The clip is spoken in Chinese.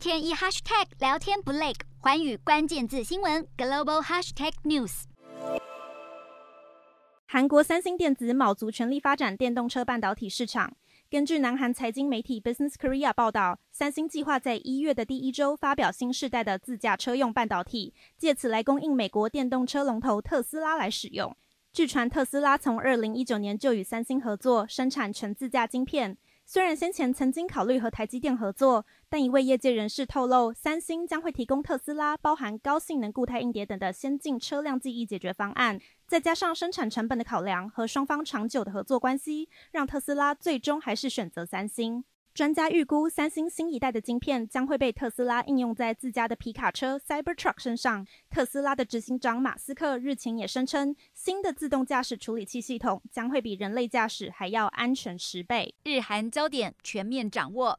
天一 hashtag 聊天不累，环宇关键字新闻 global hashtag news。韩国三星电子卯足全力发展电动车半导体市场。根据南韩财经媒体 Business Korea 报道，三星计划在一月的第一周发表新世代的自驾车用半导体，借此来供应美国电动车龙头特斯拉来使用。据传，特斯拉从二零一九年就与三星合作生产全自驾晶片。虽然先前曾经考虑和台积电合作，但一位业界人士透露，三星将会提供特斯拉包含高性能固态硬碟等的先进车辆记忆解决方案，再加上生产成本的考量和双方长久的合作关系，让特斯拉最终还是选择三星。专家预估，三星新一代的晶片将会被特斯拉应用在自家的皮卡车 Cybertruck 身上。特斯拉的执行长马斯克日前也声称，新的自动驾驶处理器系统将会比人类驾驶还要安全十倍。日韩焦点全面掌握。